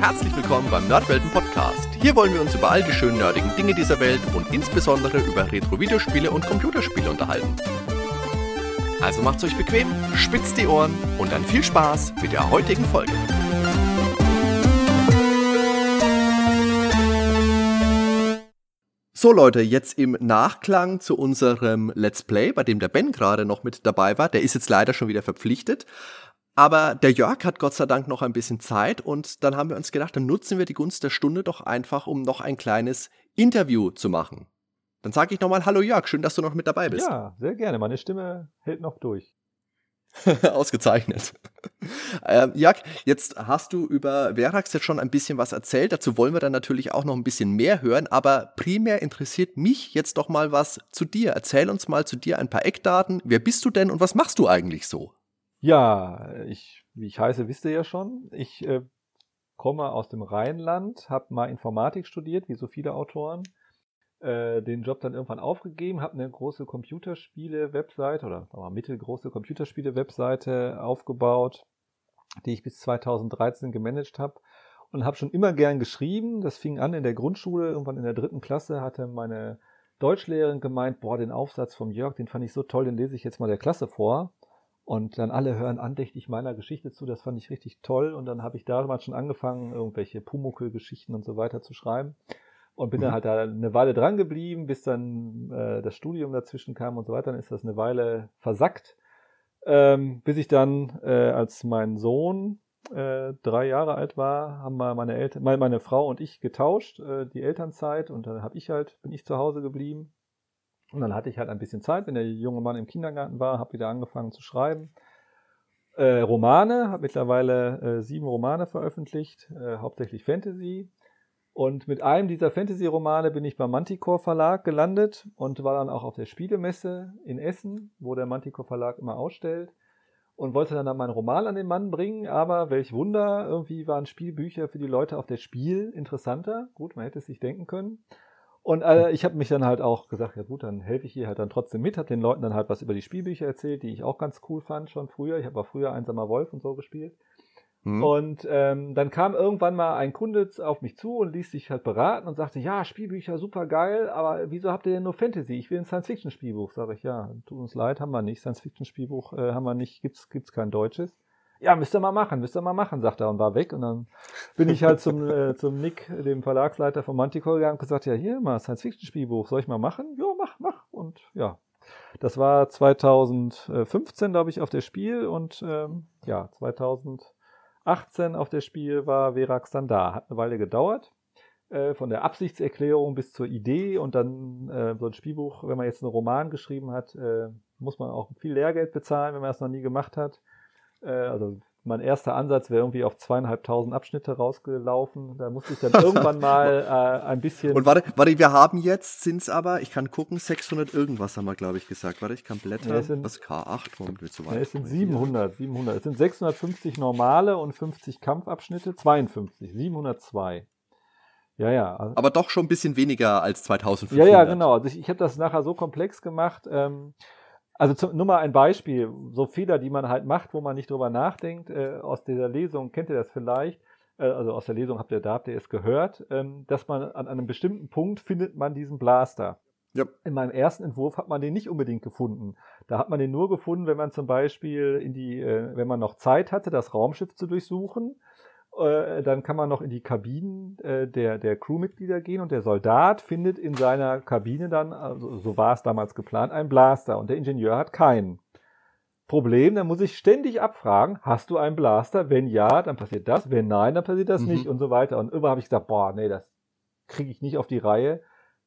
Herzlich willkommen beim Nerdwelten Podcast. Hier wollen wir uns über all die schönen nerdigen Dinge dieser Welt und insbesondere über Retro-Videospiele und Computerspiele unterhalten. Also macht's euch bequem, spitzt die Ohren und dann viel Spaß mit der heutigen Folge. So Leute, jetzt im Nachklang zu unserem Let's Play, bei dem der Ben gerade noch mit dabei war, der ist jetzt leider schon wieder verpflichtet. Aber der Jörg hat Gott sei Dank noch ein bisschen Zeit und dann haben wir uns gedacht, dann nutzen wir die Gunst der Stunde doch einfach, um noch ein kleines Interview zu machen. Dann sage ich nochmal Hallo Jörg, schön, dass du noch mit dabei bist. Ja, sehr gerne. Meine Stimme hält noch durch. Ausgezeichnet. ähm, Jörg, jetzt hast du über Verax jetzt schon ein bisschen was erzählt. Dazu wollen wir dann natürlich auch noch ein bisschen mehr hören. Aber primär interessiert mich jetzt doch mal was zu dir. Erzähl uns mal zu dir ein paar Eckdaten. Wer bist du denn und was machst du eigentlich so? Ja, ich, wie ich heiße, wisst ihr ja schon. Ich äh, komme aus dem Rheinland, habe mal Informatik studiert, wie so viele Autoren. Äh, den Job dann irgendwann aufgegeben, habe eine große Computerspiele-Webseite oder wir, mittelgroße Computerspiele-Webseite aufgebaut, die ich bis 2013 gemanagt habe und habe schon immer gern geschrieben. Das fing an in der Grundschule, irgendwann in der dritten Klasse hatte meine Deutschlehrerin gemeint, boah, den Aufsatz vom Jörg, den fand ich so toll, den lese ich jetzt mal der Klasse vor. Und dann alle hören andächtig meiner Geschichte zu, das fand ich richtig toll. Und dann habe ich damals schon angefangen, irgendwelche Pumuckl-Geschichten und so weiter zu schreiben. Und bin mhm. dann halt da eine Weile dran geblieben, bis dann äh, das Studium dazwischen kam und so weiter. Dann ist das eine Weile versackt. Ähm, bis ich dann, äh, als mein Sohn äh, drei Jahre alt war, haben wir meine Eltern, meine, meine Frau und ich getauscht, äh, die Elternzeit. Und dann habe ich halt, bin ich zu Hause geblieben und dann hatte ich halt ein bisschen Zeit, wenn der junge Mann im Kindergarten war, habe wieder angefangen zu schreiben. Äh, Romane, habe mittlerweile äh, sieben Romane veröffentlicht, äh, hauptsächlich Fantasy. Und mit einem dieser Fantasy-Romane bin ich beim Manticore Verlag gelandet und war dann auch auf der Spielemesse in Essen, wo der Manticore Verlag immer ausstellt. Und wollte dann, dann meinen Roman an den Mann bringen, aber welch Wunder, irgendwie waren Spielbücher für die Leute auf der Spiel interessanter. Gut, man hätte es sich denken können. Und äh, ich habe mich dann halt auch gesagt, ja gut, dann helfe ich hier halt dann trotzdem mit, habe den Leuten dann halt was über die Spielbücher erzählt, die ich auch ganz cool fand schon früher. Ich habe auch früher Einsamer Wolf und so gespielt. Mhm. Und ähm, dann kam irgendwann mal ein Kunde auf mich zu und ließ sich halt beraten und sagte, ja, Spielbücher super geil, aber wieso habt ihr denn nur Fantasy? Ich will ein Science-Fiction-Spielbuch. Sage ich, ja, tut uns leid, haben wir nicht. Science-Fiction-Spielbuch äh, haben wir nicht, gibt's, gibt's kein deutsches ja, müsst ihr mal machen, müsst ihr mal machen, sagt er und war weg. Und dann bin ich halt zum, äh, zum Nick, dem Verlagsleiter von Manticore gegangen und gesagt, ja, hier mal Science-Fiction-Spielbuch, soll ich mal machen? Ja, mach, mach. Und ja, das war 2015, glaube ich, auf der Spiel und ähm, ja, 2018 auf der Spiel war Verax dann da. Hat eine Weile gedauert äh, von der Absichtserklärung bis zur Idee und dann äh, so ein Spielbuch, wenn man jetzt einen Roman geschrieben hat, äh, muss man auch viel Lehrgeld bezahlen, wenn man das noch nie gemacht hat. Äh, also mein erster Ansatz wäre irgendwie auf zweieinhalbtausend Abschnitte rausgelaufen. Da musste ich dann irgendwann mal äh, ein bisschen. Und warte, warte, wir haben jetzt, sind es aber, ich kann gucken, 600 irgendwas haben wir, glaube ich, gesagt. Warte, ich kann blättern. Ja, sind, Was K8, warum willst du weiter? Ja, es sind 700, 700. Es sind 650 normale und 50 Kampfabschnitte. 52, 702. Ja, ja. Also, aber doch schon ein bisschen weniger als 2500. Ja, ja, genau. Also ich, ich habe das nachher so komplex gemacht. Ähm, also zum, nur mal ein Beispiel, so Fehler, die man halt macht, wo man nicht drüber nachdenkt, äh, aus dieser Lesung, kennt ihr das vielleicht, äh, also aus der Lesung habt ihr, da habt ihr es gehört, ähm, dass man an einem bestimmten Punkt findet man diesen Blaster. Ja. In meinem ersten Entwurf hat man den nicht unbedingt gefunden. Da hat man den nur gefunden, wenn man zum Beispiel in die, äh, wenn man noch Zeit hatte, das Raumschiff zu durchsuchen äh, dann kann man noch in die Kabinen äh, der, der Crewmitglieder gehen und der Soldat findet in seiner Kabine dann, also so war es damals geplant, einen Blaster und der Ingenieur hat keinen. Problem, dann muss ich ständig abfragen, hast du einen Blaster? Wenn ja, dann passiert das, wenn nein, dann passiert das mhm. nicht und so weiter. Und immer habe ich gesagt, boah, nee, das kriege ich nicht auf die Reihe.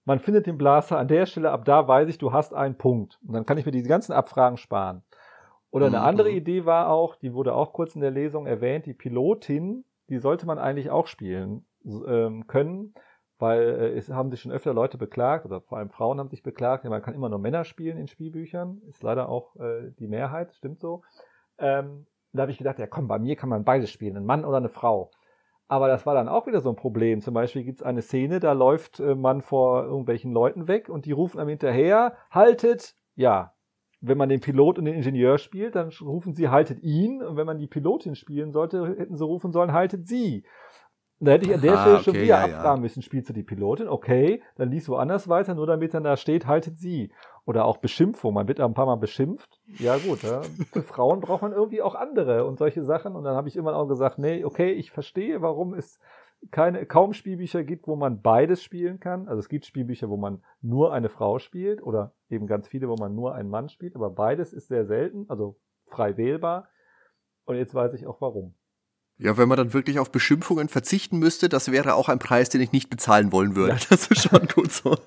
Man findet den Blaster an der Stelle, ab da weiß ich, du hast einen Punkt. Und dann kann ich mir diese ganzen Abfragen sparen. Oder eine mhm. andere Idee war auch, die wurde auch kurz in der Lesung erwähnt, die Pilotin die sollte man eigentlich auch spielen ähm, können, weil äh, es haben sich schon öfter Leute beklagt, oder vor allem Frauen haben sich beklagt, ja, man kann immer nur Männer spielen in Spielbüchern, ist leider auch äh, die Mehrheit, stimmt so. Ähm, da habe ich gedacht, ja komm, bei mir kann man beides spielen, ein Mann oder eine Frau. Aber das war dann auch wieder so ein Problem. Zum Beispiel gibt es eine Szene, da läuft äh, man vor irgendwelchen Leuten weg und die rufen einem hinterher, haltet, ja, wenn man den Pilot und den Ingenieur spielt, dann rufen sie haltet ihn. Und wenn man die Pilotin spielen sollte, hätten sie rufen sollen haltet sie. Da hätte ich an der ah, Stelle schon wieder ja, abfragen ja. müssen, spielst du die Pilotin? Okay, dann liest woanders weiter, nur damit dann da steht, haltet sie. Oder auch Beschimpfung, man wird ein paar Mal beschimpft. Ja gut, ja. für Frauen braucht man irgendwie auch andere und solche Sachen. Und dann habe ich immer auch gesagt, nee, okay, ich verstehe, warum es keine, kaum Spielbücher gibt, wo man beides spielen kann. Also es gibt Spielbücher, wo man nur eine Frau spielt oder eben ganz viele, wo man nur einen Mann spielt, aber beides ist sehr selten, also frei wählbar. Und jetzt weiß ich auch warum. Ja, wenn man dann wirklich auf Beschimpfungen verzichten müsste, das wäre auch ein Preis, den ich nicht bezahlen wollen würde. Ja. Das ist schon gut so.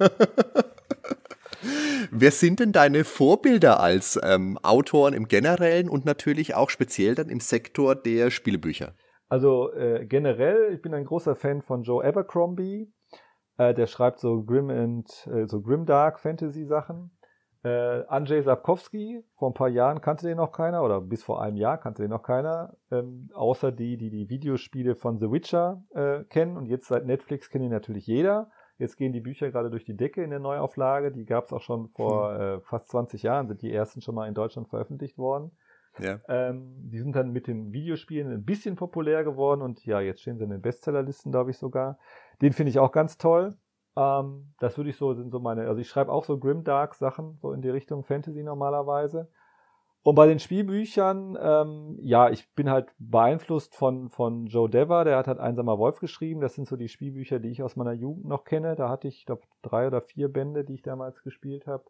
Wer sind denn deine Vorbilder als ähm, Autoren im Generellen und natürlich auch speziell dann im Sektor der Spielebücher? Also äh, generell, ich bin ein großer Fan von Joe Abercrombie. Äh, der schreibt so grim and äh, so grimdark Fantasy Sachen. Äh, Andrzej Sapkowski, vor ein paar Jahren kannte den noch keiner oder bis vor einem Jahr kannte den noch keiner, ähm, außer die, die die Videospiele von The Witcher äh, kennen und jetzt seit Netflix kennt ihn natürlich jeder. Jetzt gehen die Bücher gerade durch die Decke in der Neuauflage. Die gab es auch schon vor hm. äh, fast 20 Jahren, sind die ersten schon mal in Deutschland veröffentlicht worden. Ja. Ähm, die sind dann mit den Videospielen ein bisschen populär geworden und ja, jetzt stehen sie in den Bestsellerlisten, glaube ich sogar. Den finde ich auch ganz toll. Ähm, das würde ich so, sind so meine, also ich schreibe auch so Grimdark Sachen, so in die Richtung Fantasy normalerweise. Und bei den Spielbüchern, ähm, ja, ich bin halt beeinflusst von, von Joe Dever, der hat halt Einsamer Wolf geschrieben. Das sind so die Spielbücher, die ich aus meiner Jugend noch kenne. Da hatte ich, glaube drei oder vier Bände, die ich damals gespielt habe.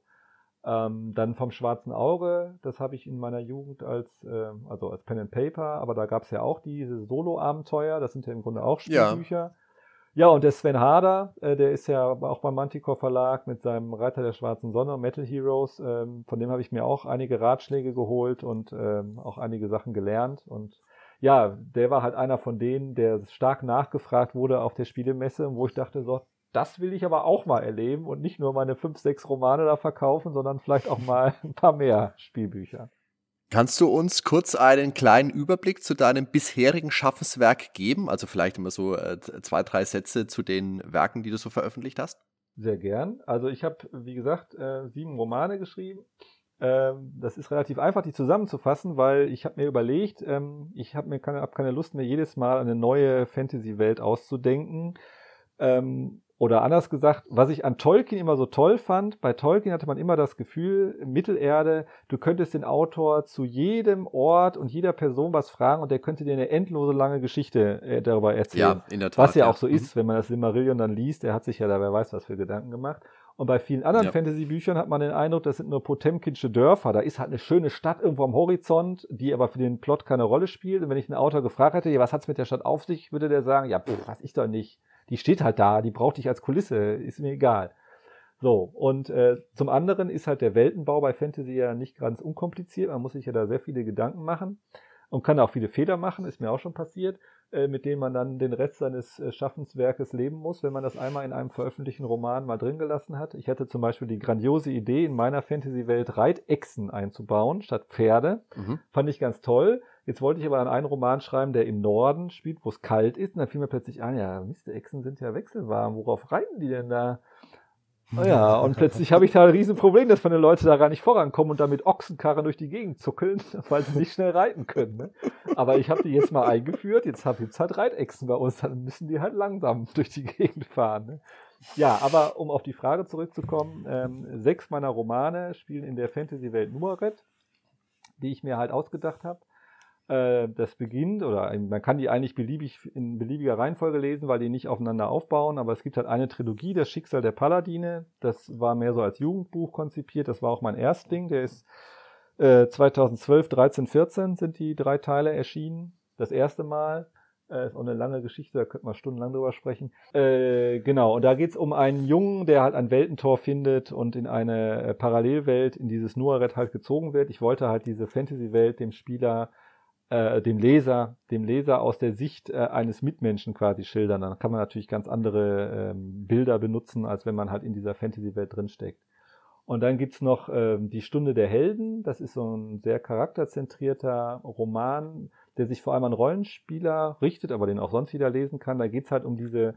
Ähm, dann vom Schwarzen Auge, das habe ich in meiner Jugend als, äh, also als Pen and Paper, aber da gab es ja auch diese Solo-Abenteuer, das sind ja im Grunde auch Spielbücher. Ja. Ja, und der Sven Harder, äh, der ist ja auch beim Manticore Verlag mit seinem Reiter der schwarzen Sonne, Metal Heroes, ähm, von dem habe ich mir auch einige Ratschläge geholt und ähm, auch einige Sachen gelernt. Und ja, der war halt einer von denen, der stark nachgefragt wurde auf der Spielemesse, wo ich dachte, so, das will ich aber auch mal erleben und nicht nur meine fünf, sechs Romane da verkaufen, sondern vielleicht auch mal ein paar mehr Spielbücher. Kannst du uns kurz einen kleinen Überblick zu deinem bisherigen Schaffenswerk geben? Also vielleicht immer so äh, zwei, drei Sätze zu den Werken, die du so veröffentlicht hast? Sehr gern. Also ich habe, wie gesagt, äh, sieben Romane geschrieben. Ähm, das ist relativ einfach, die zusammenzufassen, weil ich habe mir überlegt, ähm, ich habe mir keine, hab keine Lust mehr, jedes Mal eine neue Fantasy-Welt auszudenken. Ähm, oder anders gesagt, was ich an Tolkien immer so toll fand, bei Tolkien hatte man immer das Gefühl, Mittelerde, du könntest den Autor zu jedem Ort und jeder Person was fragen und der könnte dir eine endlose lange Geschichte äh, darüber erzählen. Ja, in der Tat. Was ja, ja. auch so ist, mhm. wenn man das Silmarillion dann liest, der hat sich ja da, wer weiß was für Gedanken gemacht. Und bei vielen anderen ja. Fantasy-Büchern hat man den Eindruck, das sind nur Potemkinsche Dörfer. Da ist halt eine schöne Stadt irgendwo am Horizont, die aber für den Plot keine Rolle spielt. Und wenn ich einen Autor gefragt hätte, ja, was hat's mit der Stadt auf sich, würde der sagen, ja, pff, weiß ich doch nicht die steht halt da, die braucht dich als Kulisse, ist mir egal. So, und äh, zum anderen ist halt der Weltenbau bei Fantasy ja nicht ganz unkompliziert. Man muss sich ja da sehr viele Gedanken machen und kann auch viele Fehler machen, ist mir auch schon passiert, äh, mit denen man dann den Rest seines äh, Schaffenswerkes leben muss, wenn man das einmal in einem veröffentlichten Roman mal drin gelassen hat. Ich hatte zum Beispiel die grandiose Idee, in meiner Fantasy-Welt Reitechsen einzubauen statt Pferde. Mhm. Fand ich ganz toll. Jetzt wollte ich aber an einen Roman schreiben, der im Norden spielt, wo es kalt ist. Und dann fiel mir plötzlich ein, ja, Mist, Echsen sind ja wechselwarm. Worauf reiten die denn da? Oh ja, und plötzlich habe ich da ein Riesenproblem, dass meine Leute da gar nicht vorankommen und damit Ochsenkarren durch die Gegend zuckeln, weil sie nicht schnell reiten können. Ne? Aber ich habe die jetzt mal eingeführt, jetzt habe ich halt Reitechsen bei uns, dann müssen die halt langsam durch die Gegend fahren. Ne? Ja, aber um auf die Frage zurückzukommen, ähm, sechs meiner Romane spielen in der Fantasy-Welt Nuaret, die ich mir halt ausgedacht habe. Äh, das beginnt, oder man kann die eigentlich beliebig in beliebiger Reihenfolge lesen, weil die nicht aufeinander aufbauen, aber es gibt halt eine Trilogie, das Schicksal der Paladine, das war mehr so als Jugendbuch konzipiert, das war auch mein Erstling, der ist äh, 2012, 13, 14 sind die drei Teile erschienen, das erste Mal. Äh, ist auch eine lange Geschichte, da könnte man stundenlang drüber sprechen. Äh, genau, und da geht's um einen Jungen, der halt ein Weltentor findet und in eine äh, Parallelwelt, in dieses Nuaret halt gezogen wird. Ich wollte halt diese Fantasy-Welt dem Spieler äh, dem Leser, dem Leser aus der Sicht äh, eines Mitmenschen quasi schildern. Dann kann man natürlich ganz andere ähm, Bilder benutzen, als wenn man halt in dieser Fantasy-Welt drinsteckt. Und dann gibt's noch ähm, Die Stunde der Helden. Das ist so ein sehr charakterzentrierter Roman, der sich vor allem an Rollenspieler richtet, aber den auch sonst wieder lesen kann. Da geht's halt um diese,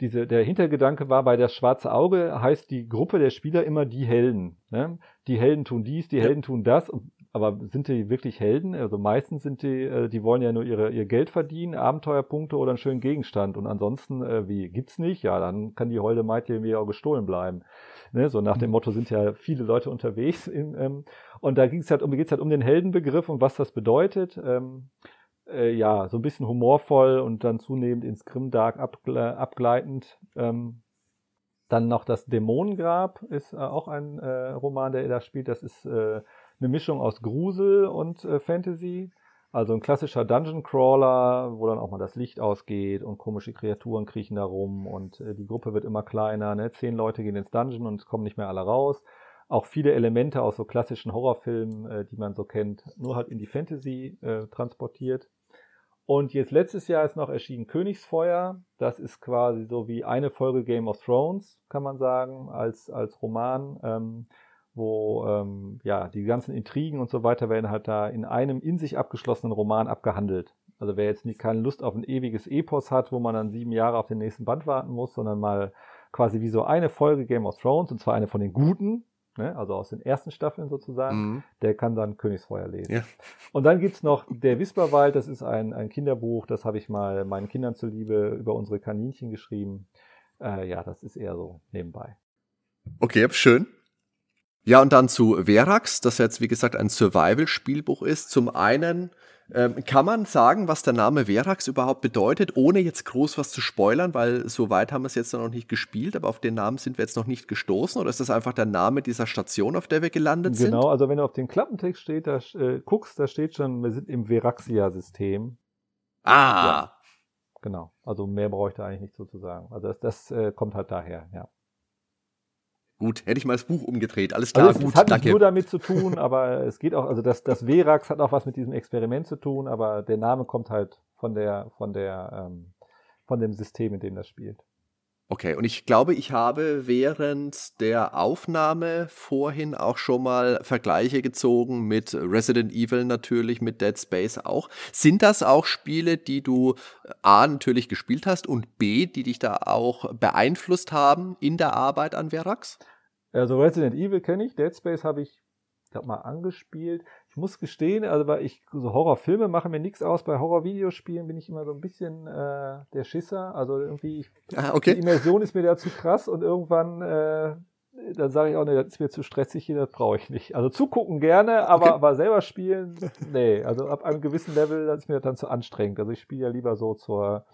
diese, der Hintergedanke war bei das schwarze Auge heißt die Gruppe der Spieler immer die Helden. Ne? Die Helden tun dies, die ja. Helden tun das. Und aber sind die wirklich Helden? Also meistens sind die, äh, die wollen ja nur ihre, ihr Geld verdienen, Abenteuerpunkte oder einen schönen Gegenstand. Und ansonsten, äh, wie, gibt's nicht? Ja, dann kann die Holde Maid irgendwie auch gestohlen bleiben. Ne? So nach dem mhm. Motto sind ja viele Leute unterwegs. In, ähm, und da ging's halt um, geht's halt um den Heldenbegriff und was das bedeutet. Ähm, äh, ja, so ein bisschen humorvoll und dann zunehmend ins Grimdark abgle abgleitend. Ähm, dann noch das Dämonengrab ist äh, auch ein äh, Roman, der da spielt. Das ist äh, eine Mischung aus Grusel und äh, Fantasy. Also ein klassischer Dungeon Crawler, wo dann auch mal das Licht ausgeht und komische Kreaturen kriechen da rum und äh, die Gruppe wird immer kleiner. Ne? Zehn Leute gehen ins Dungeon und es kommen nicht mehr alle raus. Auch viele Elemente aus so klassischen Horrorfilmen, äh, die man so kennt, nur halt in die Fantasy äh, transportiert. Und jetzt letztes Jahr ist noch erschienen Königsfeuer. Das ist quasi so wie eine Folge Game of Thrones, kann man sagen, als, als Roman, ähm, wo ähm, ja die ganzen Intrigen und so weiter werden halt da in einem in sich abgeschlossenen Roman abgehandelt. Also wer jetzt nicht keine Lust auf ein ewiges Epos hat, wo man dann sieben Jahre auf den nächsten Band warten muss, sondern mal quasi wie so eine Folge Game of Thrones, und zwar eine von den guten, ne, also aus den ersten Staffeln sozusagen, mhm. der kann dann Königsfeuer lesen. Ja. Und dann gibt's noch Der Wisperwald, das ist ein, ein Kinderbuch, das habe ich mal meinen Kindern zuliebe über unsere Kaninchen geschrieben. Äh, ja, das ist eher so nebenbei. Okay, schön. Ja, und dann zu Verax, das jetzt, wie gesagt, ein Survival-Spielbuch ist. Zum einen ähm, kann man sagen, was der Name Verax überhaupt bedeutet, ohne jetzt groß was zu spoilern, weil so weit haben wir es jetzt noch nicht gespielt, aber auf den Namen sind wir jetzt noch nicht gestoßen, oder ist das einfach der Name dieser Station, auf der wir gelandet genau, sind? Genau, also wenn du auf den Klappentext steht, da, äh, guckst, da steht schon, wir sind im Veraxia-System. Ah! Ja, genau, also mehr bräuchte eigentlich nicht sozusagen. Also das, das äh, kommt halt daher, ja. Gut, hätte ich mal das Buch umgedreht. Alles klar, also es, gut, es hat danke. nicht nur damit zu tun, aber es geht auch, also das, das Verax hat auch was mit diesem Experiment zu tun, aber der Name kommt halt von der, von der, ähm, von dem System, in dem das spielt. Okay, und ich glaube, ich habe während der Aufnahme vorhin auch schon mal Vergleiche gezogen mit Resident Evil natürlich, mit Dead Space auch. Sind das auch Spiele, die du A natürlich gespielt hast und B, die dich da auch beeinflusst haben in der Arbeit an Verax? Also Resident Evil kenne ich, Dead Space habe ich, ich glaube mal angespielt. Ich muss gestehen, also weil ich so Horrorfilme machen mir nichts aus. Bei Horrorvideospielen bin ich immer so ein bisschen äh, der Schisser. Also irgendwie, ah, okay. die Immersion ist mir da zu krass und irgendwann äh, dann sage ich auch, nee, das ist mir zu stressig hier, das brauche ich nicht. Also zugucken gerne, aber, okay. aber selber spielen, nee. Also ab einem gewissen Level, das ist mir dann zu anstrengend. Also ich spiele ja lieber so zur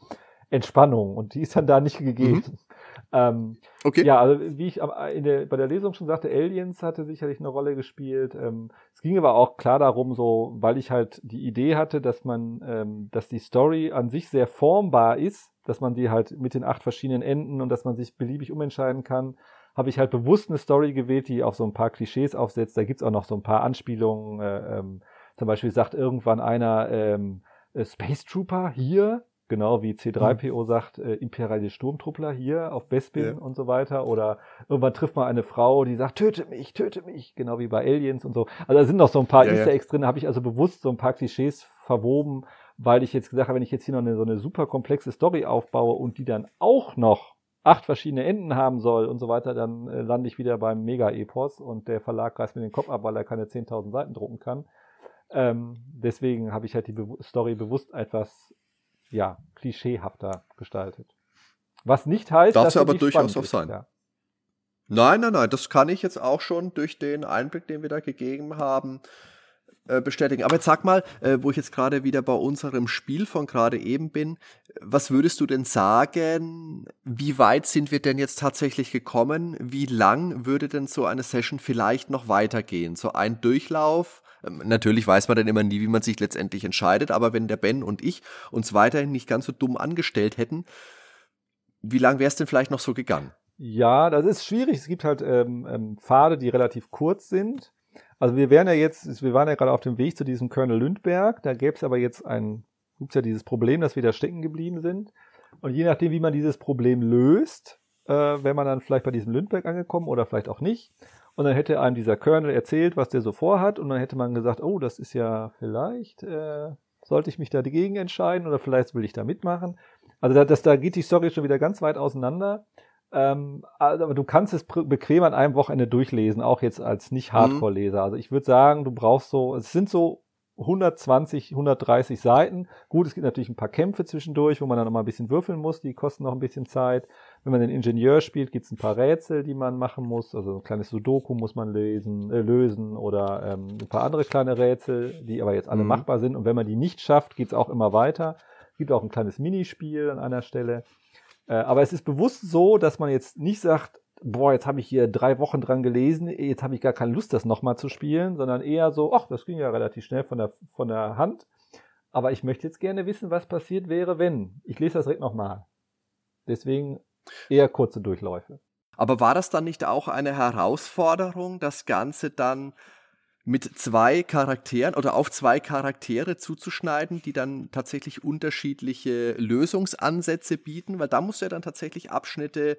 Entspannung und die ist dann da nicht gegeben. Mhm. Ähm, okay. Ja, also wie ich in der, bei der Lesung schon sagte, Aliens hatte sicherlich eine Rolle gespielt. Ähm, es ging aber auch klar darum, so, weil ich halt die Idee hatte, dass man, ähm, dass die Story an sich sehr formbar ist, dass man die halt mit den acht verschiedenen Enden und dass man sich beliebig umentscheiden kann, habe ich halt bewusst eine Story gewählt, die auf so ein paar Klischees aufsetzt. Da gibt's auch noch so ein paar Anspielungen. Äh, ähm, zum Beispiel sagt irgendwann einer ähm, äh, Space Trooper hier Genau wie C3PO mhm. sagt, äh, imperiale Sturmtruppler hier auf Bespin ja. und so weiter. Oder irgendwann trifft man eine Frau, die sagt, töte mich, töte mich, genau wie bei Aliens und so. Also da sind noch so ein paar ja, Easter Eggs drin, da habe ich also bewusst so ein paar Klischees verwoben, weil ich jetzt gesagt habe, wenn ich jetzt hier noch eine, so eine super komplexe Story aufbaue und die dann auch noch acht verschiedene Enden haben soll und so weiter, dann äh, lande ich wieder beim Mega-Epos und der Verlag reißt mir den Kopf ab, weil er keine 10.000 Seiten drucken kann. Ähm, deswegen habe ich halt die Be Story bewusst etwas ja, klischeehafter gestaltet. Was nicht heißt, Darf dass sie aber durchaus auch sein. Ja. Nein, nein, nein, das kann ich jetzt auch schon durch den Einblick, den wir da gegeben haben, äh, bestätigen. Aber jetzt sag mal, äh, wo ich jetzt gerade wieder bei unserem Spiel von gerade eben bin, was würdest du denn sagen, wie weit sind wir denn jetzt tatsächlich gekommen? Wie lang würde denn so eine Session vielleicht noch weitergehen? So ein Durchlauf natürlich weiß man dann immer nie, wie man sich letztendlich entscheidet, aber wenn der Ben und ich uns weiterhin nicht ganz so dumm angestellt hätten, wie lang wäre es denn vielleicht noch so gegangen? Ja, das ist schwierig. Es gibt halt ähm, ähm, Pfade, die relativ kurz sind. Also wir wären ja jetzt, wir waren ja gerade auf dem Weg zu diesem Colonel Lündberg. Da gäbe es aber jetzt ein, gibt's ja dieses Problem, dass wir da stecken geblieben sind. Und je nachdem, wie man dieses Problem löst, äh, wenn man dann vielleicht bei diesem Lündberg angekommen oder vielleicht auch nicht, und dann hätte einem dieser Colonel erzählt, was der so vorhat. Und dann hätte man gesagt, oh, das ist ja vielleicht, äh, sollte ich mich da dagegen entscheiden oder vielleicht will ich da mitmachen. Also da, das, da geht die Story schon wieder ganz weit auseinander. Ähm, also, aber du kannst es bequem an einem Wochenende durchlesen, auch jetzt als nicht mhm. Also ich würde sagen, du brauchst so, es sind so 120, 130 Seiten. Gut, es gibt natürlich ein paar Kämpfe zwischendurch, wo man dann noch mal ein bisschen würfeln muss, die kosten noch ein bisschen Zeit. Wenn man den Ingenieur spielt, gibt es ein paar Rätsel, die man machen muss. Also ein kleines Sudoku muss man lesen, äh, lösen oder ähm, ein paar andere kleine Rätsel, die aber jetzt alle mhm. machbar sind. Und wenn man die nicht schafft, geht es auch immer weiter. Gibt auch ein kleines Minispiel an einer Stelle. Äh, aber es ist bewusst so, dass man jetzt nicht sagt, boah, jetzt habe ich hier drei Wochen dran gelesen, jetzt habe ich gar keine Lust, das nochmal zu spielen, sondern eher so, ach, das ging ja relativ schnell von der, von der Hand. Aber ich möchte jetzt gerne wissen, was passiert wäre, wenn. Ich lese das direkt nochmal. Deswegen eher kurze Durchläufe. Aber war das dann nicht auch eine Herausforderung, das Ganze dann mit zwei Charakteren oder auf zwei Charaktere zuzuschneiden, die dann tatsächlich unterschiedliche Lösungsansätze bieten, weil da musst du ja dann tatsächlich Abschnitte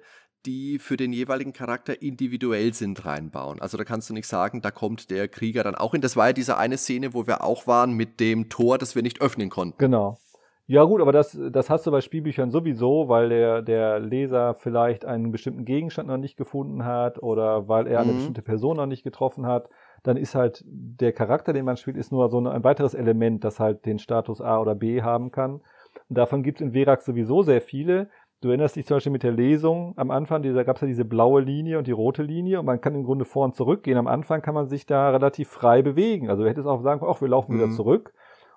die für den jeweiligen Charakter individuell sind, reinbauen. Also da kannst du nicht sagen, da kommt der Krieger dann auch hin. Das war ja diese eine Szene, wo wir auch waren mit dem Tor, das wir nicht öffnen konnten. Genau. Ja gut, aber das, das hast du bei Spielbüchern sowieso, weil der, der Leser vielleicht einen bestimmten Gegenstand noch nicht gefunden hat oder weil er eine mhm. bestimmte Person noch nicht getroffen hat. Dann ist halt der Charakter, den man spielt, ist nur so ein weiteres Element, das halt den Status A oder B haben kann. Und davon gibt es in Verax sowieso sehr viele. Du erinnerst dich zum Beispiel mit der Lesung am Anfang, da gab es ja diese blaue Linie und die rote Linie und man kann im Grunde vor und zurück gehen. Am Anfang kann man sich da relativ frei bewegen. Also du hättest auch sagen können, ach, wir laufen mhm. wieder zurück.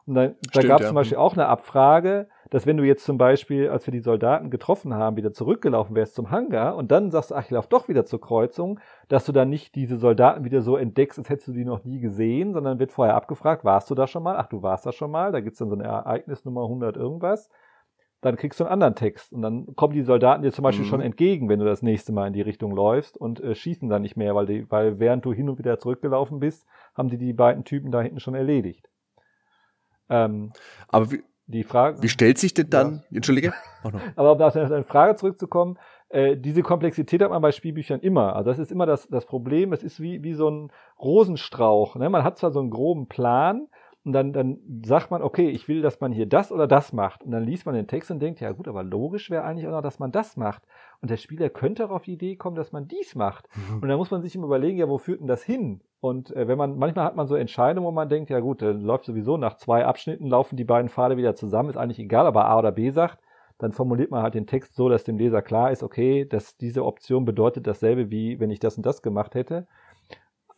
Und dann, da gab es ja. zum Beispiel auch eine Abfrage, dass wenn du jetzt zum Beispiel, als wir die Soldaten getroffen haben, wieder zurückgelaufen wärst zum Hangar und dann sagst, ach, ich laufe doch wieder zur Kreuzung, dass du dann nicht diese Soldaten wieder so entdeckst, als hättest du die noch nie gesehen, sondern wird vorher abgefragt, warst du da schon mal? Ach, du warst da schon mal. Da gibt's dann so eine Ereignisnummer 100 irgendwas dann kriegst du einen anderen Text. Und dann kommen die Soldaten dir zum Beispiel mhm. schon entgegen, wenn du das nächste Mal in die Richtung läufst und äh, schießen dann nicht mehr, weil, die, weil während du hin und wieder zurückgelaufen bist, haben die die beiden Typen da hinten schon erledigt. Ähm, Aber wie, die Frage, wie stellt sich denn dann, ja. Entschuldige? Oh no. Aber um auf deine Frage zurückzukommen, äh, diese Komplexität hat man bei Spielbüchern immer. Also das ist immer das, das Problem. Es ist wie, wie so ein Rosenstrauch. Ne? Man hat zwar so einen groben Plan, und dann, dann sagt man, okay, ich will, dass man hier das oder das macht. Und dann liest man den Text und denkt, ja gut, aber logisch wäre eigentlich auch noch, dass man das macht. Und der Spieler könnte auch auf die Idee kommen, dass man dies macht. Mhm. Und dann muss man sich immer überlegen, ja, wo führt denn das hin? Und äh, wenn man, manchmal hat man so Entscheidungen, wo man denkt, ja gut, dann läuft sowieso nach zwei Abschnitten, laufen die beiden Pfade wieder zusammen, ist eigentlich egal, aber A oder B sagt, dann formuliert man halt den Text so, dass dem Leser klar ist, okay, dass diese Option bedeutet dasselbe, wie wenn ich das und das gemacht hätte.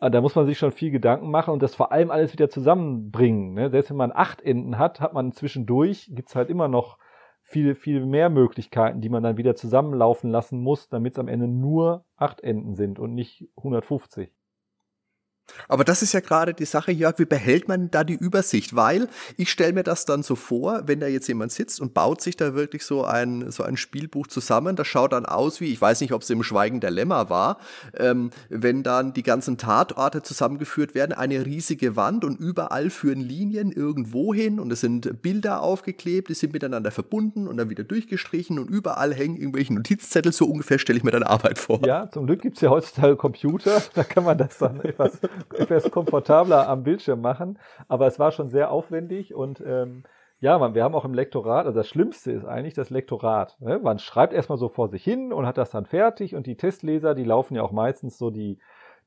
Ah, da muss man sich schon viel Gedanken machen und das vor allem alles wieder zusammenbringen. Ne? Selbst wenn man acht Enden hat, hat man zwischendurch, gibt's halt immer noch viel, viel mehr Möglichkeiten, die man dann wieder zusammenlaufen lassen muss, damit es am Ende nur acht Enden sind und nicht 150. Aber das ist ja gerade die Sache, Jörg, wie behält man da die Übersicht? Weil ich stelle mir das dann so vor, wenn da jetzt jemand sitzt und baut sich da wirklich so ein, so ein Spielbuch zusammen, das schaut dann aus wie, ich weiß nicht, ob es im Schweigen der Lämmer war, ähm, wenn dann die ganzen Tatorte zusammengeführt werden, eine riesige Wand und überall führen Linien irgendwo hin und es sind Bilder aufgeklebt, die sind miteinander verbunden und dann wieder durchgestrichen und überall hängen irgendwelche Notizzettel, so ungefähr stelle ich mir deine Arbeit vor. Ja, zum Glück gibt es ja heutzutage Computer, da kann man das dann etwas etwas komfortabler am Bildschirm machen. Aber es war schon sehr aufwendig und ähm, ja, man, wir haben auch im Lektorat, also das Schlimmste ist eigentlich das Lektorat. Ne? Man schreibt erstmal so vor sich hin und hat das dann fertig und die Testleser, die laufen ja auch meistens so die,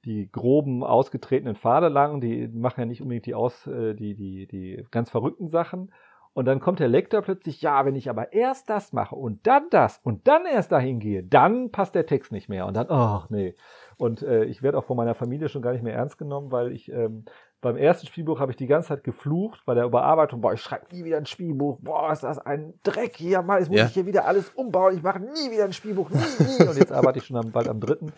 die groben, ausgetretenen Pfade lang, die machen ja nicht unbedingt die, aus, äh, die, die, die ganz verrückten Sachen. Und dann kommt der Lektor plötzlich, ja, wenn ich aber erst das mache und dann das und dann erst dahin gehe, dann passt der Text nicht mehr. Und dann, ach nee. Und äh, ich werde auch von meiner Familie schon gar nicht mehr ernst genommen, weil ich ähm, beim ersten Spielbuch habe ich die ganze Zeit geflucht bei der Überarbeitung. Boah, ich schreibe nie wieder ein Spielbuch. Boah, ist das ein Dreck hier. Mal, jetzt muss ja. ich hier wieder alles umbauen. Ich mache nie wieder ein Spielbuch. Nie, nie. Und jetzt arbeite ich schon am, bald am dritten.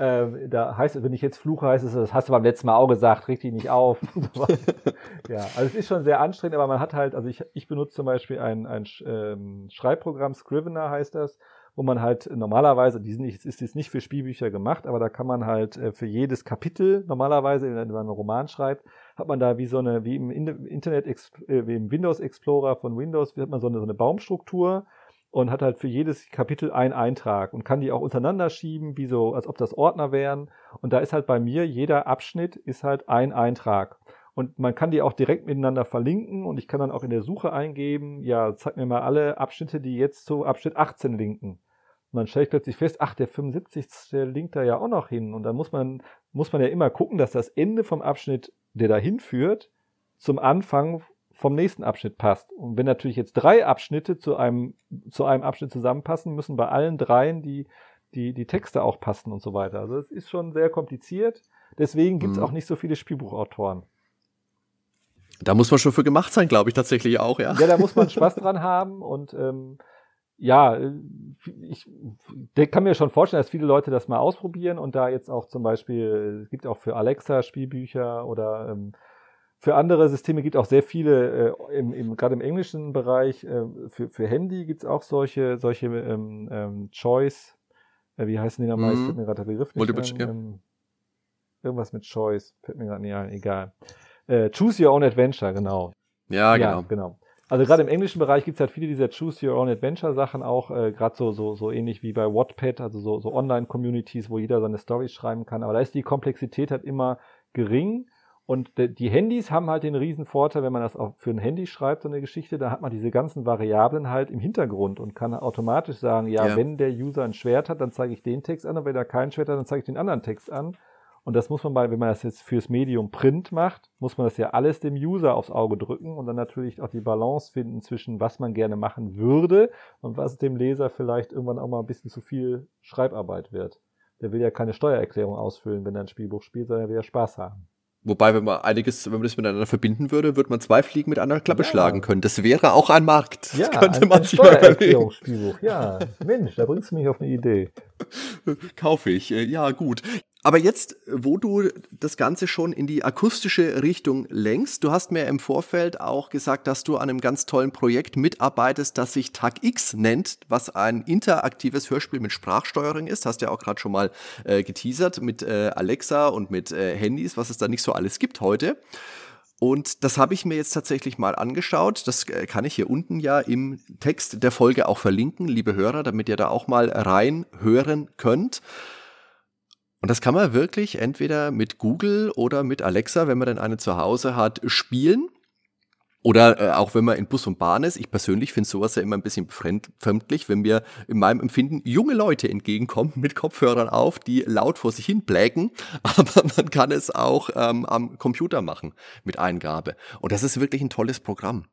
Ähm, da heißt es, wenn ich jetzt fluche, heißt es, das hast du beim letzten Mal auch gesagt, richtig nicht auf. ja, also es ist schon sehr anstrengend, aber man hat halt, also ich, ich benutze zum Beispiel ein, ein ähm, Schreibprogramm, Scrivener heißt das, wo man halt normalerweise, die sind nicht, ist jetzt nicht für Spielbücher gemacht, aber da kann man halt äh, für jedes Kapitel normalerweise, wenn man einen Roman schreibt, hat man da wie so eine, wie im Internet, äh, wie im Windows Explorer von Windows, hat man so eine, so eine Baumstruktur und hat halt für jedes Kapitel einen Eintrag und kann die auch untereinander schieben, wie so, als ob das Ordner wären. Und da ist halt bei mir, jeder Abschnitt ist halt ein Eintrag. Und man kann die auch direkt miteinander verlinken und ich kann dann auch in der Suche eingeben, ja, zeig mir mal alle Abschnitte, die jetzt zu Abschnitt 18 linken. Und dann stelle ich plötzlich fest, ach, der 75. der linkt da ja auch noch hin. Und dann muss man, muss man ja immer gucken, dass das Ende vom Abschnitt, der da hinführt, zum Anfang vom nächsten Abschnitt passt. Und wenn natürlich jetzt drei Abschnitte zu einem, zu einem Abschnitt zusammenpassen, müssen bei allen dreien die, die, die Texte auch passen und so weiter. Also es ist schon sehr kompliziert. Deswegen gibt es mhm. auch nicht so viele Spielbuchautoren. Da muss man schon für gemacht sein, glaube ich tatsächlich auch, ja. Ja, da muss man Spaß dran haben und ähm, ja, ich, ich kann mir schon vorstellen, dass viele Leute das mal ausprobieren und da jetzt auch zum Beispiel, es gibt auch für Alexa Spielbücher oder ähm, für andere Systeme gibt auch sehr viele, äh, im, im, gerade im englischen Bereich, äh, für, für Handy gibt es auch solche, solche ähm, ähm, Choice, äh, wie heißen die nochmal? Mhm. Fällt mir gerade der Begriff nicht Multiple, ein. Ja. Ähm, irgendwas mit Choice, fällt mir gerade nicht ein, egal. Äh, Choose Your Own Adventure, genau. Ja, genau. Ja, genau. Also gerade im englischen Bereich gibt es halt viele dieser Choose Your Own Adventure Sachen auch, äh, gerade so, so, so ähnlich wie bei Wattpad, also so, so Online-Communities, wo jeder seine Stories schreiben kann. Aber da ist die Komplexität halt immer gering und die Handys haben halt den riesen Vorteil, wenn man das auch für ein Handy schreibt, so eine Geschichte, da hat man diese ganzen Variablen halt im Hintergrund und kann automatisch sagen, ja, ja. wenn der User ein Schwert hat, dann zeige ich den Text an und wenn er kein Schwert hat, dann zeige ich den anderen Text an. Und das muss man bei, wenn man das jetzt fürs Medium Print macht, muss man das ja alles dem User aufs Auge drücken und dann natürlich auch die Balance finden zwischen was man gerne machen würde und was dem Leser vielleicht irgendwann auch mal ein bisschen zu viel Schreibarbeit wird. Der will ja keine Steuererklärung ausfüllen, wenn er ein Spielbuch spielt, sondern er will ja Spaß haben. Wobei, wenn man einiges, wenn man das miteinander verbinden würde, würde man zwei Fliegen mit einer Klappe ja. schlagen können. Das wäre auch ein Markt. Ja, das könnte ein, man ein sich mal überlegen. Ja, Mensch, da bringst du mich auf eine Idee. Kaufe ich. Äh, ja, gut. Aber jetzt, wo du das Ganze schon in die akustische Richtung lenkst, du hast mir im Vorfeld auch gesagt, dass du an einem ganz tollen Projekt mitarbeitest, das sich Tag X nennt, was ein interaktives Hörspiel mit Sprachsteuerung ist. Hast ja auch gerade schon mal äh, geteasert mit äh, Alexa und mit äh, Handys, was es da nicht so alles gibt heute. Und das habe ich mir jetzt tatsächlich mal angeschaut. Das äh, kann ich hier unten ja im Text der Folge auch verlinken, liebe Hörer, damit ihr da auch mal reinhören könnt. Und das kann man wirklich entweder mit Google oder mit Alexa, wenn man denn eine zu Hause hat, spielen. Oder äh, auch wenn man in Bus und Bahn ist. Ich persönlich finde sowas ja immer ein bisschen befremdlich, wenn mir in meinem Empfinden junge Leute entgegenkommen mit Kopfhörern auf, die laut vor sich hin blägen. Aber man kann es auch ähm, am Computer machen mit Eingabe. Und das ist wirklich ein tolles Programm.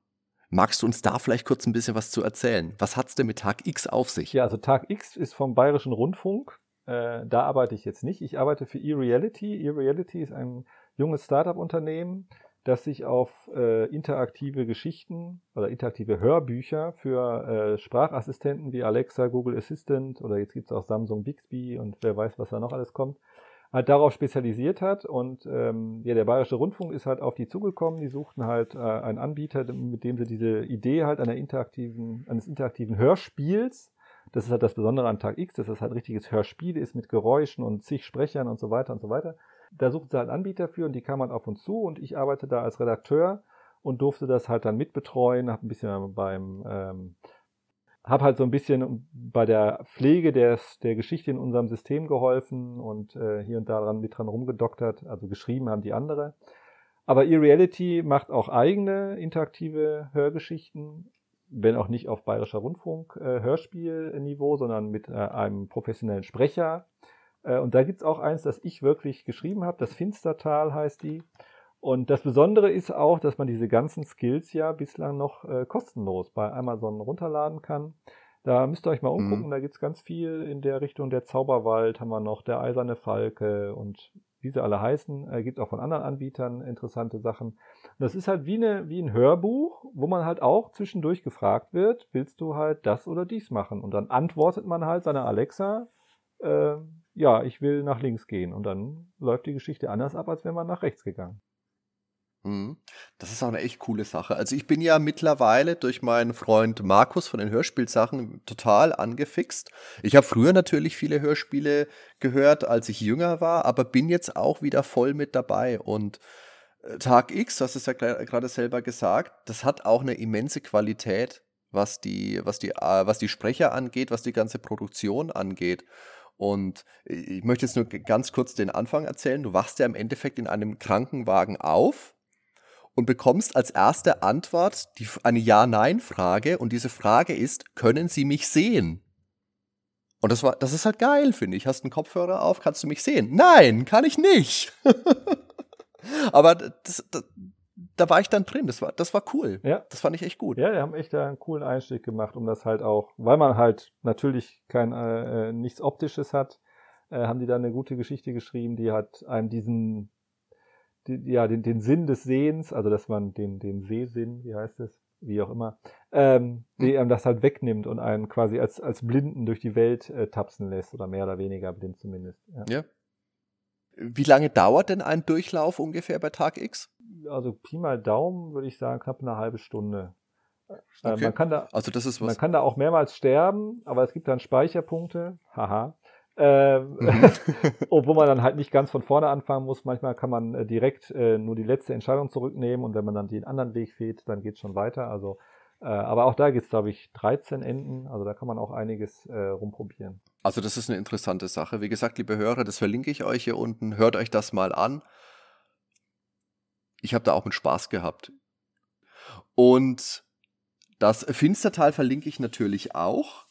Magst du uns da vielleicht kurz ein bisschen was zu erzählen? Was hat's denn mit Tag X auf sich? Ja, also Tag X ist vom Bayerischen Rundfunk äh, da arbeite ich jetzt nicht. Ich arbeite für eReality. eReality ist ein junges Startup-Unternehmen, das sich auf äh, interaktive Geschichten oder interaktive Hörbücher für äh, Sprachassistenten wie Alexa, Google Assistant oder jetzt gibt es auch Samsung Bixby und wer weiß, was da noch alles kommt, halt darauf spezialisiert hat. Und ähm, ja, der Bayerische Rundfunk ist halt auf die zugekommen. Die suchten halt äh, einen Anbieter, mit dem sie diese Idee halt einer interaktiven, eines interaktiven Hörspiels das ist halt das Besondere an Tag X, dass das halt richtiges Hörspiel ist mit Geräuschen und zig Sprechern und so weiter und so weiter. Da suchten sie halt Anbieter für und die kamen halt auf uns zu und ich arbeite da als Redakteur und durfte das halt dann mitbetreuen, habe ein bisschen beim ähm, habe halt so ein bisschen bei der Pflege des, der Geschichte in unserem System geholfen und äh, hier und da dran mit dran rumgedoktert, also geschrieben haben die andere. Aber eReality macht auch eigene interaktive Hörgeschichten wenn auch nicht auf Bayerischer Rundfunk äh, Hörspielniveau, sondern mit äh, einem professionellen Sprecher. Äh, und da gibt's auch eins, das ich wirklich geschrieben habe, das Finstertal heißt die. Und das Besondere ist auch, dass man diese ganzen Skills ja bislang noch äh, kostenlos bei Amazon runterladen kann. Da müsst ihr euch mal umgucken, mhm. da gibt's ganz viel in der Richtung. Der Zauberwald haben wir noch, der eiserne Falke und wie sie alle heißen. Äh, gibt auch von anderen Anbietern interessante Sachen. Und das ist halt wie, eine, wie ein Hörbuch, wo man halt auch zwischendurch gefragt wird, willst du halt das oder dies machen? Und dann antwortet man halt seiner Alexa, äh, ja, ich will nach links gehen. Und dann läuft die Geschichte anders ab, als wenn man nach rechts gegangen. Mhm. Das ist auch eine echt coole Sache. Also ich bin ja mittlerweile durch meinen Freund Markus von den Hörspielsachen total angefixt. Ich habe früher natürlich viele Hörspiele gehört, als ich jünger war, aber bin jetzt auch wieder voll mit dabei. Und äh, Tag X, das ist ja gerade selber gesagt, das hat auch eine immense Qualität, was die, was die, äh, was die Sprecher angeht, was die ganze Produktion angeht. Und ich möchte jetzt nur ganz kurz den Anfang erzählen. Du wachst ja im Endeffekt in einem Krankenwagen auf und bekommst als erste Antwort die, eine Ja-Nein-Frage und diese Frage ist, können Sie mich sehen? Und das war, das ist halt geil, finde ich. Hast einen Kopfhörer auf, kannst du mich sehen? Nein, kann ich nicht. Aber das, das, da war ich dann drin. Das war, das war cool. Ja. Das fand ich echt gut. Ja, die haben echt einen coolen Einstieg gemacht, um das halt auch, weil man halt natürlich kein äh, nichts Optisches hat, äh, haben die da eine gute Geschichte geschrieben, die hat einem diesen, die, ja, den, den Sinn des Sehens, also dass man den, den Sehsinn, wie heißt es, wie auch immer, ähm, die hm. einem das halt wegnimmt und einen quasi als, als Blinden durch die Welt äh, tapsen lässt oder mehr oder weniger blind zumindest. Ja. ja. Wie lange dauert denn ein Durchlauf ungefähr bei Tag X? Also Pi mal Daumen würde ich sagen, knapp eine halbe Stunde. Äh, okay. man, kann da, also das ist was. man kann da auch mehrmals sterben, aber es gibt dann Speicherpunkte. Haha. Ähm, mhm. obwohl man dann halt nicht ganz von vorne anfangen muss. Manchmal kann man äh, direkt äh, nur die letzte Entscheidung zurücknehmen und wenn man dann den anderen Weg fehlt, dann geht es schon weiter. Also, äh, aber auch da gibt es, glaube ich, 13 Enden. Also da kann man auch einiges äh, rumprobieren. Also das ist eine interessante Sache. Wie gesagt, liebe Hörer, das verlinke ich euch hier unten. Hört euch das mal an. Ich habe da auch mit Spaß gehabt. Und das Finstertal verlinke ich natürlich auch.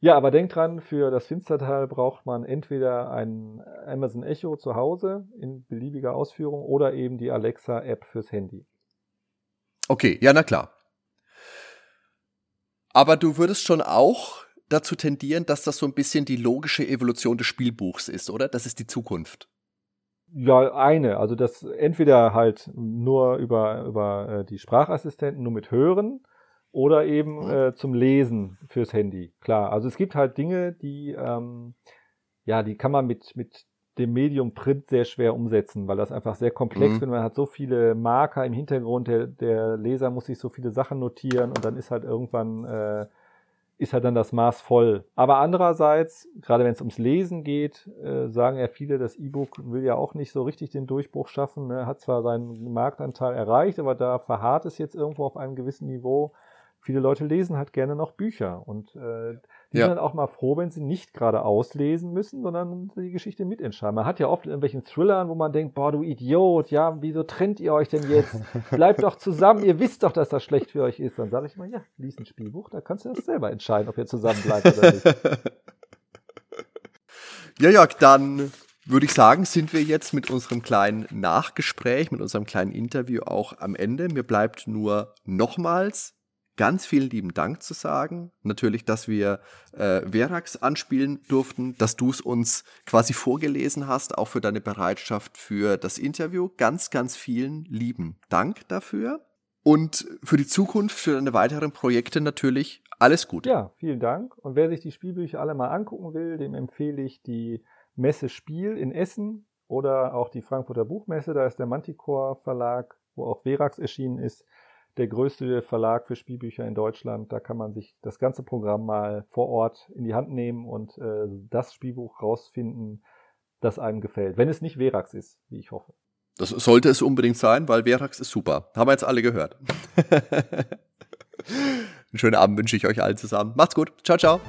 Ja, aber denkt dran, für das Finstertal braucht man entweder ein Amazon Echo zu Hause in beliebiger Ausführung oder eben die Alexa-App fürs Handy. Okay, ja, na klar. Aber du würdest schon auch dazu tendieren, dass das so ein bisschen die logische Evolution des Spielbuchs ist, oder? Das ist die Zukunft. Ja, eine. Also das entweder halt nur über, über äh, die Sprachassistenten, nur mit Hören oder eben mhm. äh, zum Lesen fürs Handy. Klar, also es gibt halt Dinge, die, ähm, ja, die kann man mit, mit dem Medium Print sehr schwer umsetzen, weil das einfach sehr komplex mhm. wird. Man hat so viele Marker im Hintergrund, der, der Leser muss sich so viele Sachen notieren und dann ist halt irgendwann äh, ist halt dann das Maß voll. Aber andererseits, gerade wenn es ums Lesen geht, äh, sagen ja viele, das E-Book will ja auch nicht so richtig den Durchbruch schaffen. Ne? Hat zwar seinen Marktanteil erreicht, aber da verharrt es jetzt irgendwo auf einem gewissen Niveau viele Leute lesen halt gerne noch Bücher und äh, die ja. sind dann auch mal froh, wenn sie nicht gerade auslesen müssen, sondern die Geschichte mitentscheiden. Man hat ja oft in irgendwelchen Thrillern, wo man denkt, boah, du Idiot, ja, wieso trennt ihr euch denn jetzt? Bleibt doch zusammen, ihr wisst doch, dass das schlecht für euch ist. Dann sage ich mal, ja, lies ein Spielbuch, da kannst du das selber entscheiden, ob ihr zusammen bleibt oder nicht. Ja, Jörg, dann würde ich sagen, sind wir jetzt mit unserem kleinen Nachgespräch, mit unserem kleinen Interview auch am Ende. Mir bleibt nur nochmals ganz vielen lieben Dank zu sagen. Natürlich, dass wir äh, Verax anspielen durften, dass du es uns quasi vorgelesen hast, auch für deine Bereitschaft für das Interview. Ganz, ganz vielen lieben Dank dafür. Und für die Zukunft, für deine weiteren Projekte natürlich alles Gute. Ja, vielen Dank. Und wer sich die Spielbücher alle mal angucken will, dem empfehle ich die Messe Spiel in Essen oder auch die Frankfurter Buchmesse. Da ist der Manticore Verlag, wo auch Verax erschienen ist der größte Verlag für Spielbücher in Deutschland. Da kann man sich das ganze Programm mal vor Ort in die Hand nehmen und äh, das Spielbuch rausfinden, das einem gefällt. Wenn es nicht Verax ist, wie ich hoffe. Das sollte es unbedingt sein, weil Verax ist super. Haben wir jetzt alle gehört. Einen schönen Abend wünsche ich euch allen zusammen. Macht's gut. Ciao, ciao.